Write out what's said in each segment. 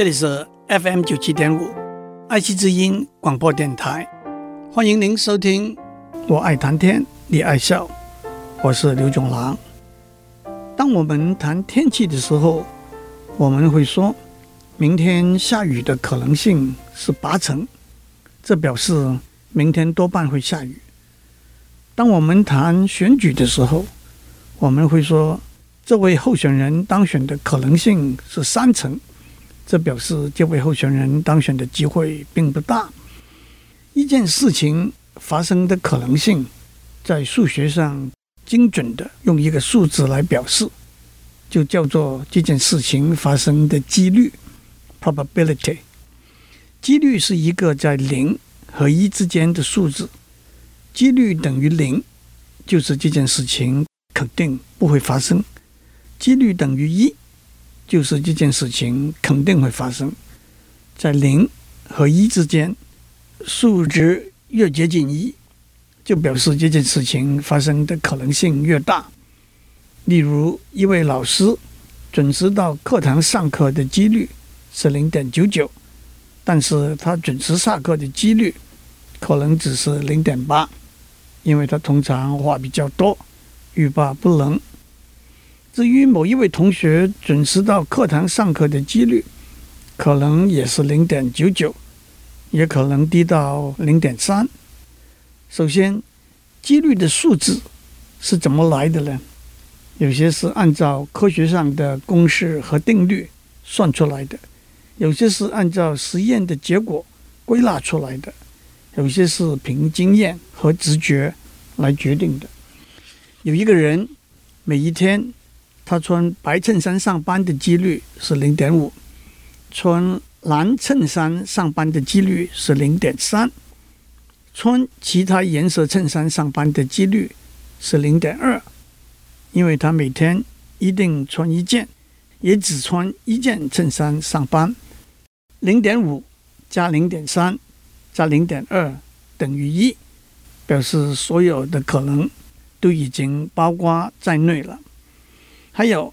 这里是 FM 九七点五爱惜之音广播电台，欢迎您收听。我爱谈天，你爱笑，我是刘炯郎。当我们谈天气的时候，我们会说明天下雨的可能性是八成，这表示明天多半会下雨。当我们谈选举的时候，我们会说这位候选人当选的可能性是三成。这表示这位候选人当选的机会并不大。一件事情发生的可能性，在数学上精准的用一个数字来表示，就叫做这件事情发生的几率 （probability）。几率是一个在零和一之间的数字，几率等于零，就是这件事情肯定不会发生；几率等于一。就是这件事情肯定会发生，在零和一之间，数值越接近一，就表示这件事情发生的可能性越大。例如，一位老师准时到课堂上课的几率是零点九九，但是他准时下课的几率可能只是零点八，因为他通常话比较多，欲罢不能。至于某一位同学准时到课堂上课的几率，可能也是零点九九，也可能低到零点三。首先，几率的数字是怎么来的呢？有些是按照科学上的公式和定律算出来的，有些是按照实验的结果归纳出来的，有些是凭经验和直觉来决定的。有一个人每一天。他穿白衬衫上班的几率是零点五，穿蓝衬衫上班的几率是零点三，穿其他颜色衬衫上班的几率是零点二，因为他每天一定穿一件，也只穿一件衬衫上班。零点五加零点三加零点二等于一，表示所有的可能都已经包括在内了。还有，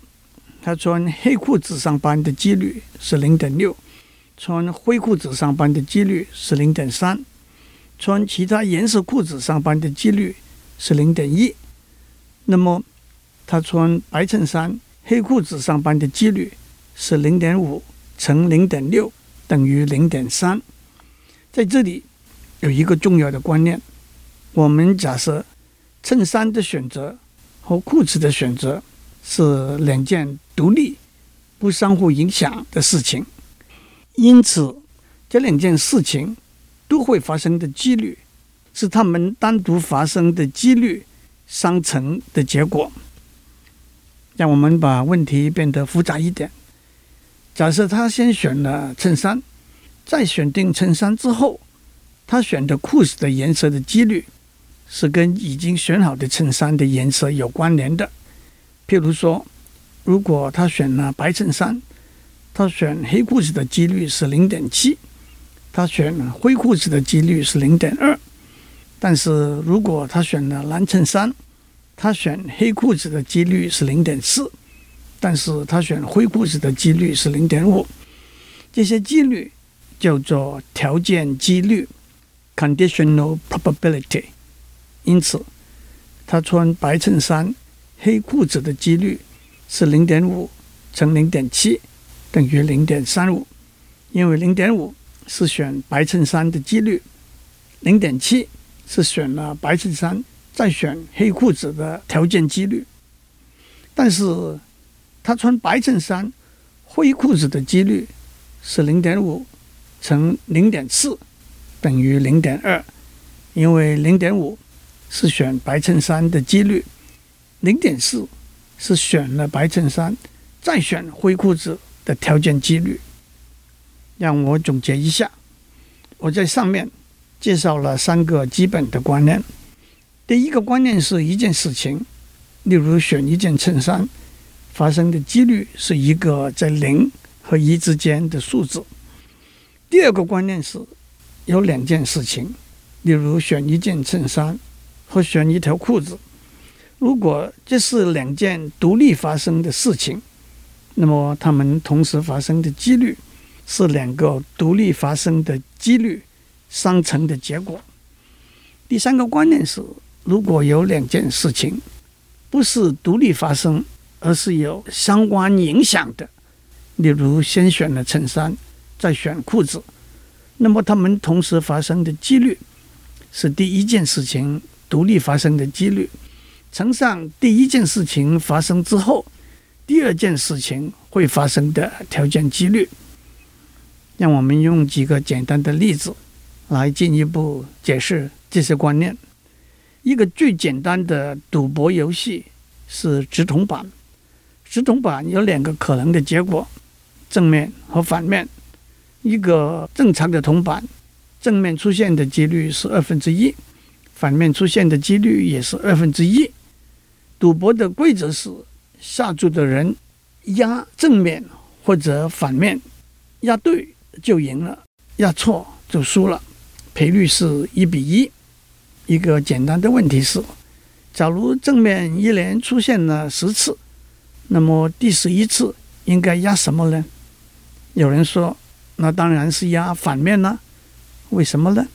他穿黑裤子上班的几率是零点六，穿灰裤子上班的几率是零点三，穿其他颜色裤子上班的几率是零点一。那么，他穿白衬衫、黑裤子上班的几率是零点五乘零点六等于零点三。在这里有一个重要的观念：我们假设衬衫的选择和裤子的选择。是两件独立、不相互影响的事情，因此这两件事情都会发生的几率，是它们单独发生的几率相乘的结果。让我们把问题变得复杂一点。假设他先选了衬衫，在选定衬衫之后，他选的裤子的颜色的几率是跟已经选好的衬衫的颜色有关联的。譬如说，如果他选了白衬衫，他选黑裤子的几率是零点七；他选了灰裤子的几率是零点二。但是如果他选了蓝衬衫，他选黑裤子的几率是零点四；但是他选灰裤子的几率是零点五。这些几率叫做条件几率 （conditional probability）。因此，他穿白衬衫。黑裤子的几率是零点五乘零点七等于零点三五，因为零点五是选白衬衫的几率，零点七是选了白衬衫再选黑裤子的条件几率。但是他穿白衬衫、灰裤子的几率是零点五乘零点四等于零点二，因为零点五是选白衬衫的几率。零点四是选了白衬衫，再选灰裤子的条件几率。让我总结一下，我在上面介绍了三个基本的观念。第一个观念是一件事情，例如选一件衬衫，发生的几率是一个在零和一之间的数字。第二个观念是有两件事情，例如选一件衬衫和选一条裤子。如果这是两件独立发生的事情，那么它们同时发生的几率是两个独立发生的几率相乘的结果。第三个观念是，如果有两件事情不是独立发生，而是有相关影响的，例如先选了衬衫，再选裤子，那么他们同时发生的几率是第一件事情独立发生的几率乘上第一件事情发生之后第二件事情会发生的条件几率。让我们用几个简单的例子来进一步解释这些观念。一个最简单的赌博游戏是直铜板。直铜板有两个可能的结果：正面和反面。一个正常的铜板，正面出现的几率是二分之一，反面出现的几率也是二分之一。赌博的规则是：下注的人压正面或者反面，压对就赢了，压错就输了。赔率是一比一。一个简单的问题是：假如正面一连出现了十次，那么第十一次应该压什么呢？有人说，那当然是压反面了。为什么呢？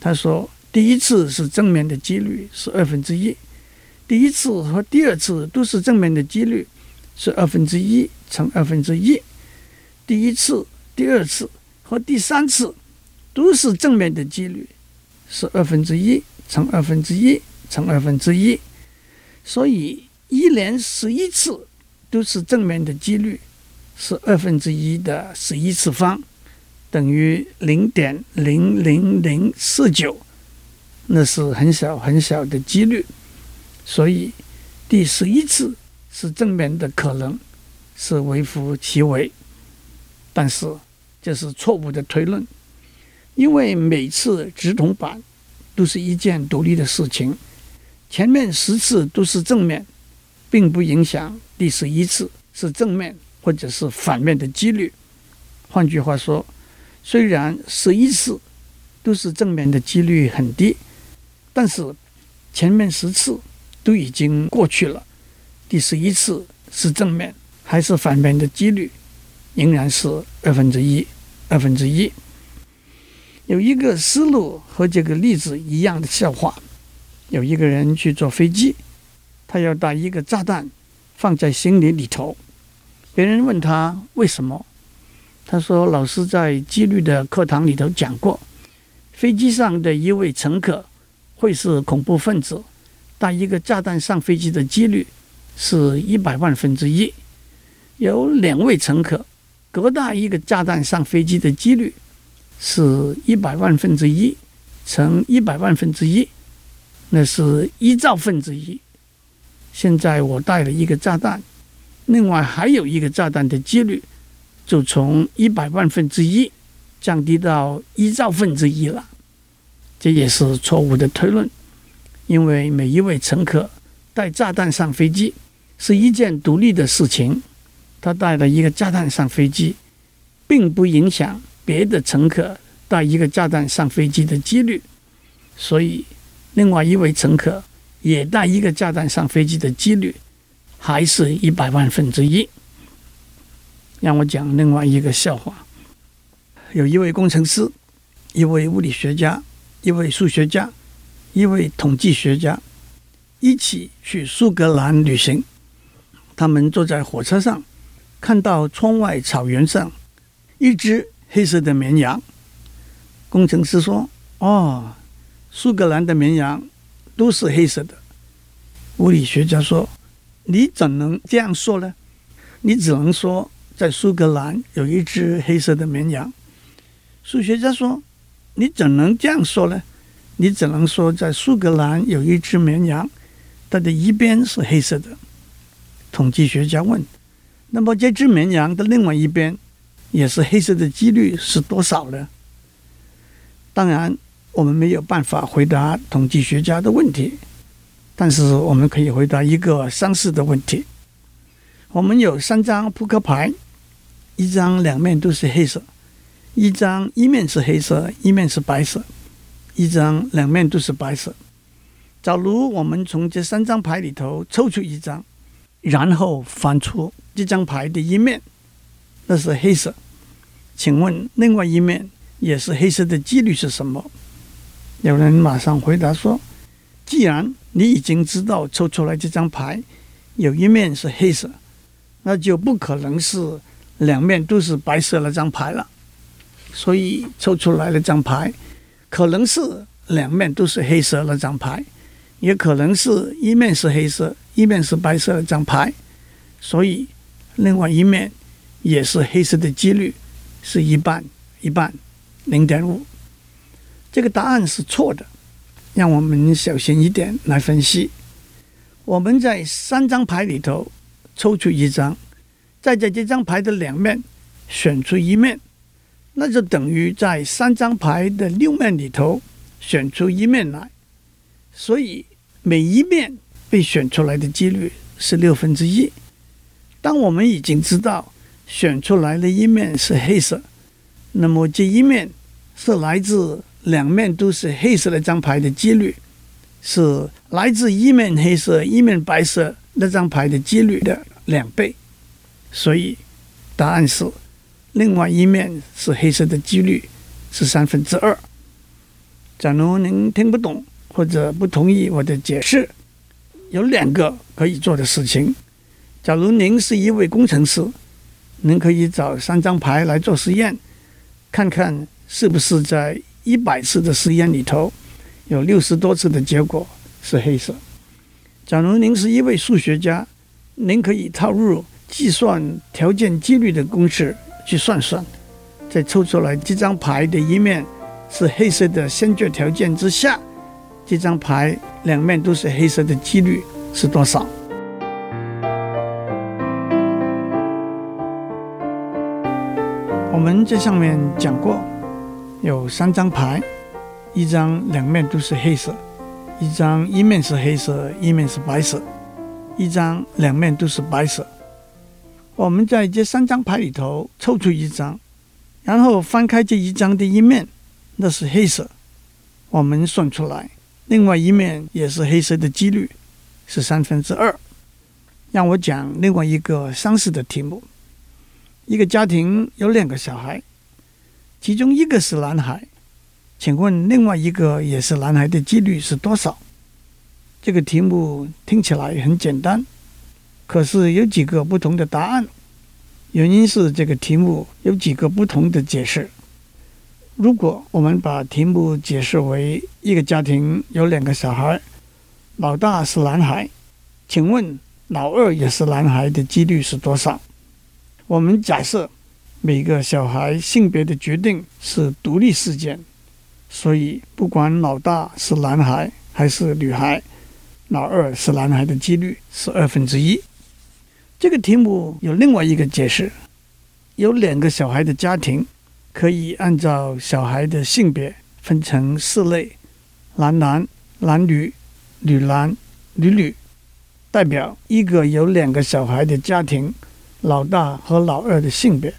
他说，第一次是正面的几率是二分之一，第一次和第二次都是正面的几率是二分之一乘二分之一，第一次、第二次和第三次都是正面的几率是二分之一。乘二分之一乘二分之一，所以一连十一次都是正面的几率是二分之一的十一次方，等于零点零零零四九，那是很小很小的几率。所以第十一次是正面的可能是微乎其微，但是这是错误的推论，因为每次直铜板。都是一件独立的事情，前面十次都是正面，并不影响第十一次是正面或者是反面的几率。换句话说，虽然十一次都是正面的几率很低，但是前面十次都已经过去了，第十一次是正面还是反面的几率仍然是二分之一，二分之一。有一个思路和这个例子一样的笑话：有一个人去坐飞机，他要带一个炸弹放在行李里头。别人问他为什么，他说：“老师在纪律的课堂里头讲过，飞机上的一位乘客会是恐怖分子，带一个炸弹上飞机的几率是一百万分之一。有两位乘客各带一个炸弹上飞机的几率。”是一百万分之一乘一百万分之一，那是一兆分之一。现在我带了一个炸弹，另外还有一个炸弹的几率，就从一百万分之一降低到一兆分之一了。这也是错误的推论，因为每一位乘客带炸弹上飞机是一件独立的事情，他带了一个炸弹上飞机，并不影响。别的乘客带一个炸弹上飞机的几率，所以另外一位乘客也带一个炸弹上飞机的几率还是一百万分之一。让我讲另外一个笑话：有一位工程师、一位物理学家、一位数学家、一位统计学家一起去苏格兰旅行。他们坐在火车上，看到窗外草原上一只。黑色的绵羊，工程师说：“哦，苏格兰的绵羊都是黑色的。”物理学家说：“你怎能这样说呢？你只能说在苏格兰有一只黑色的绵羊。”数学家说：“你怎能这样说呢？你只能说在苏格兰有一只绵羊，它的一边是黑色的。”统计学家问：“那么这只绵羊的另外一边？”也是黑色的几率是多少呢？当然，我们没有办法回答统计学家的问题，但是我们可以回答一个相似的问题。我们有三张扑克牌，一张两面都是黑色，一张一面是黑色，一面是白色，一张两面都是白色。假如我们从这三张牌里头抽出一张，然后翻出这张牌的一面。那是黑色，请问另外一面也是黑色的几率是什么？有人马上回答说：“既然你已经知道抽出来这张牌有一面是黑色，那就不可能是两面都是白色那张牌了。所以抽出来了张牌可能是两面都是黑色那张牌，也可能是一面是黑色，一面是白色那张牌。所以另外一面也是黑色的几率是一半一半，零点五。”这个答案是错的，让我们小心一点来分析。我们在三张牌里头抽出一张，再在这张牌的两面选出一面，那就等于在三张牌的六面里头选出一面来。所以每一面被选出来的几率是六分之一。当我们已经知道选出来的一面是黑色，那么这一面是来自。两面都是黑色那张牌的几率是来自一面黑色一面白色那张牌的几率的两倍，所以答案是另外一面是黑色的几率是三分之二。假如您听不懂或者不同意我的解释，有两个可以做的事情。假如您是一位工程师，您可以找三张牌来做实验，看看是不是在。一百次的实验里头，有六十多次的结果是黑色。假如您是一位数学家，您可以套入计算条件几率的公式去算算，再抽出来这张牌的一面是黑色的先决条件之下，这张牌两面都是黑色的几率是多少？我们在上面讲过。有三张牌，一张两面都是黑色，一张一面是黑色，一面是白色，一张两面都是白色。我们在这三张牌里头抽出一张，然后翻开这一张的一面，那是黑色。我们算出来，另外一面也是黑色的几率是三分之二。让我讲另外一个相似的题目：一个家庭有两个小孩。其中一个是男孩，请问另外一个也是男孩的几率是多少？这个题目听起来很简单，可是有几个不同的答案。原因是这个题目有几个不同的解释。如果我们把题目解释为一个家庭有两个小孩，老大是男孩，请问老二也是男孩的几率是多少？我们假设。每个小孩性别的决定是独立事件，所以不管老大是男孩还是女孩，老二是男孩的几率是二分之一。这个题目有另外一个解释：有两个小孩的家庭，可以按照小孩的性别分成四类：男男、男女、女男、女女，代表一个有两个小孩的家庭，老大和老二的性别。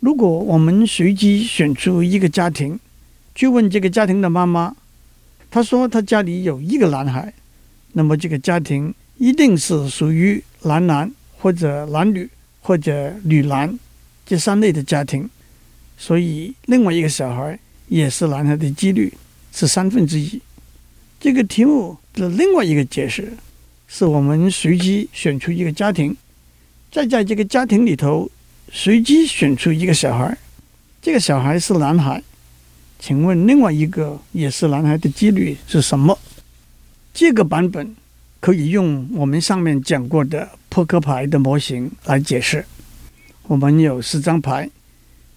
如果我们随机选出一个家庭，去问这个家庭的妈妈，她说她家里有一个男孩，那么这个家庭一定是属于男男或者男女或者女男这三类的家庭，所以另外一个小孩也是男孩的几率是三分之一。这个题目的另外一个解释是我们随机选出一个家庭，再在这个家庭里头。随机选出一个小孩，这个小孩是男孩，请问另外一个也是男孩的几率是什么？这个版本可以用我们上面讲过的扑克牌的模型来解释。我们有四张牌，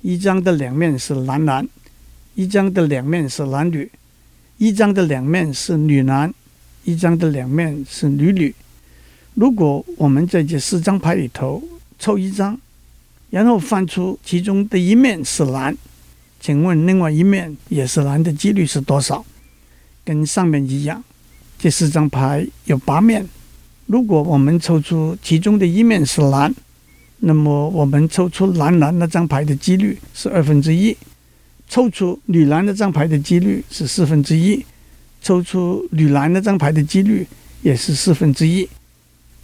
一张的两面是男男，一张的两面是男女，一张的两面是女男，一张的两面是女女。如果我们在这四张牌里头抽一张。然后翻出其中的一面是男，请问另外一面也是男的几率是多少？跟上面一样，这四张牌有八面。如果我们抽出其中的一面是男，那么我们抽出男男那张牌的几率是二分之一；抽出女男那张牌的几率是四分之一；抽出女男那张牌的几率也是四分之一。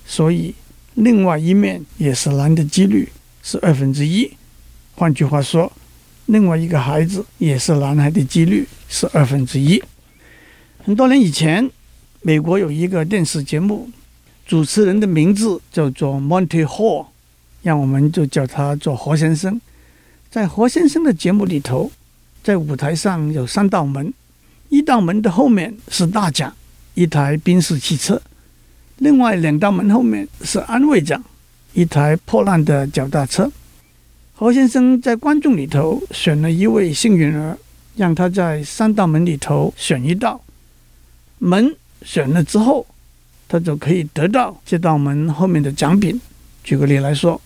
所以另外一面也是男的几率。是二分之一，换句话说，另外一个孩子也是男孩的几率是二分之一。很多年以前，美国有一个电视节目，主持人的名字叫做 Monty Hall，让我们就叫他做何先生。在何先生的节目里头，在舞台上有三道门，一道门的后面是大奖，一台宾士汽车；另外两道门后面是安慰奖，一台破烂的脚踏车。何先生在观众里头选了一位幸运儿，让他在三道门里头选一道门，选了之后，他就可以得到这道门后面的奖品。举个例来说，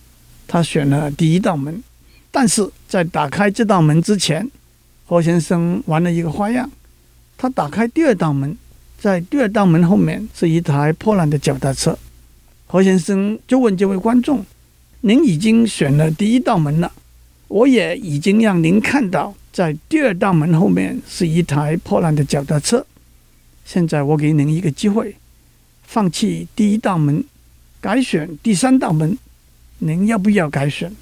他选了第一道门，但是在打开这道门之前，何先生玩了一个花样。他打开第二道门，在第二道门后面是一台破烂的脚踏车。何先生就问这位观众。您已经选了第一道门了，我也已经让您看到，在第二道门后面是一台破烂的脚踏车。现在我给您一个机会，放弃第一道门，改选第三道门，您要不要改选？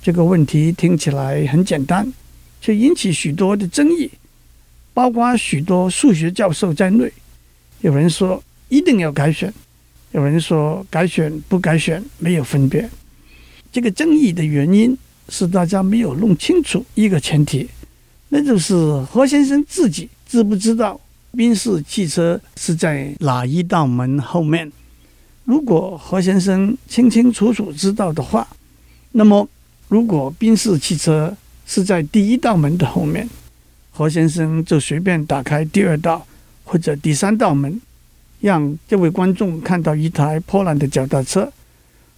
这个问题听起来很简单，却引起许多的争议，包括许多数学教授在内。有人说一定要改选，有人说改选不改选没有分别。这个争议的原因是大家没有弄清楚一个前提，那就是何先生自己知不知道宾士汽车是在哪一道门后面？如果何先生清清楚楚知道的话，那么如果宾士汽车是在第一道门的后面，何先生就随便打开第二道或者第三道门，让这位观众看到一台破烂的脚踏车。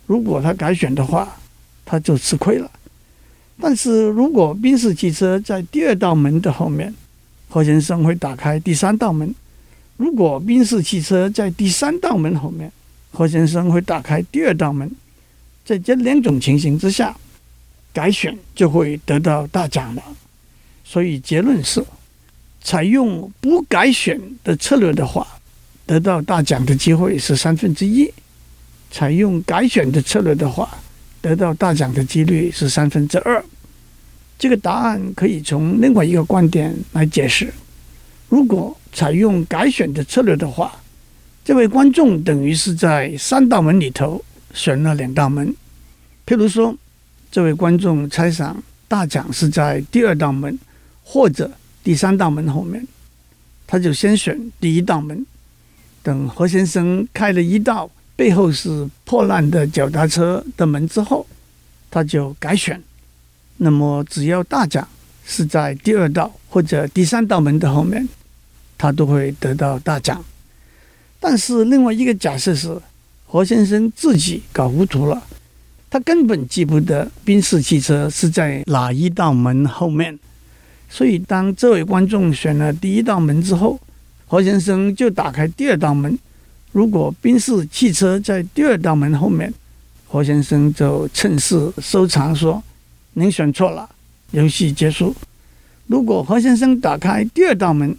如果他改选的话，他就吃亏了。但是如果宾士汽车在第二道门的后面，何先生会打开第三道门；如果宾士汽车在第三道门后面，何先生会打开第二道门。在这两种情形之下，改选就会得到大奖了。所以结论是，采用不改选的策略的话，得到大奖的机会是三分之一；采用改选的策略的话，得到大奖的几率是三分之二。这个答案可以从另外一个观点来解释：如果采用改选的策略的话，这位观众等于是在三道门里头选了两道门。譬如说，这位观众猜想大奖是在第二道门或者第三道门后面，他就先选第一道门，等何先生开了一道。背后是破烂的脚踏车的门之后，他就改选。那么只要大奖是在第二道或者第三道门的后面，他都会得到大奖。但是另外一个假设是，何先生自己搞糊涂了，他根本记不得宾士汽车是在哪一道门后面。所以当这位观众选了第一道门之后，何先生就打开第二道门。如果宾士汽车在第二道门后面，何先生就趁势收藏说：“您选错了，游戏结束。”如果何先生打开第二道门，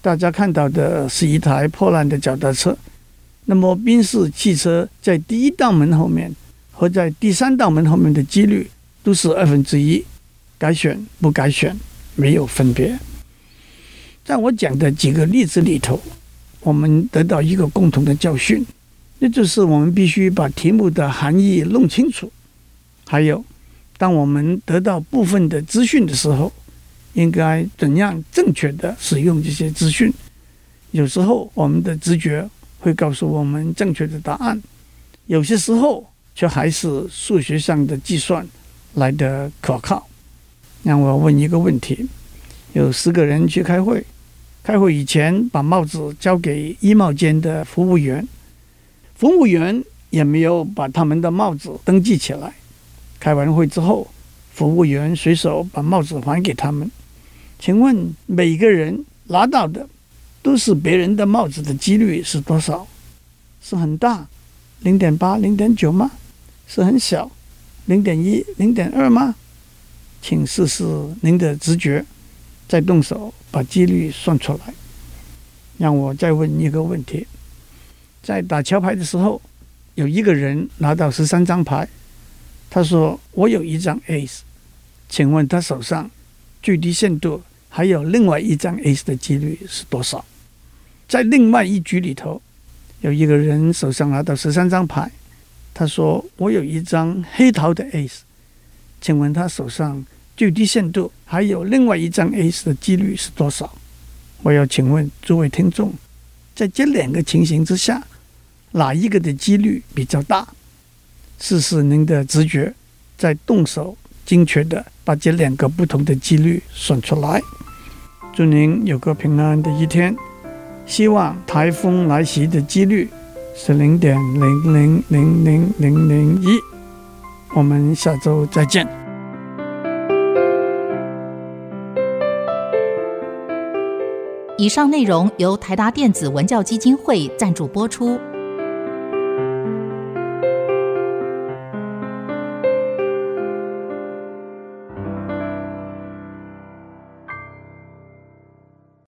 大家看到的是一台破烂的脚踏车，那么宾士汽车在第一道门后面和在第三道门后面的几率都是二分之一，改选不改选没有分别。在我讲的几个例子里头。我们得到一个共同的教训，那就是我们必须把题目的含义弄清楚。还有，当我们得到部分的资讯的时候，应该怎样正确地使用这些资讯？有时候我们的直觉会告诉我们正确的答案，有些时候却还是数学上的计算来得可靠。让我问一个问题：有十个人去开会。开会以前，把帽子交给衣帽间的服务员，服务员也没有把他们的帽子登记起来。开完会之后，服务员随手把帽子还给他们。请问每个人拿到的都是别人的帽子的几率是多少？是很大，零点八、零点九吗？是很小，零点一、零点二吗？请试试您的直觉。再动手把几率算出来。让我再问一个问题：在打桥牌的时候，有一个人拿到十三张牌，他说：“我有一张 Ace。”请问他手上最低限度还有另外一张 Ace 的几率是多少？在另外一局里头，有一个人手上拿到十三张牌，他说：“我有一张黑桃的 Ace，请问他手上最低限度还有另外一张 Ace 的几率是多少？”我要请问诸位听众，在这两个情形之下，哪一个的几率比较大？试试您的直觉，再动手精确地把这两个不同的几率算出来。祝您有个平安的一天。希望台风来袭的几率是零点零零零零零零一。我们下周再见。以上内容由台达电子文教基金会赞助播出。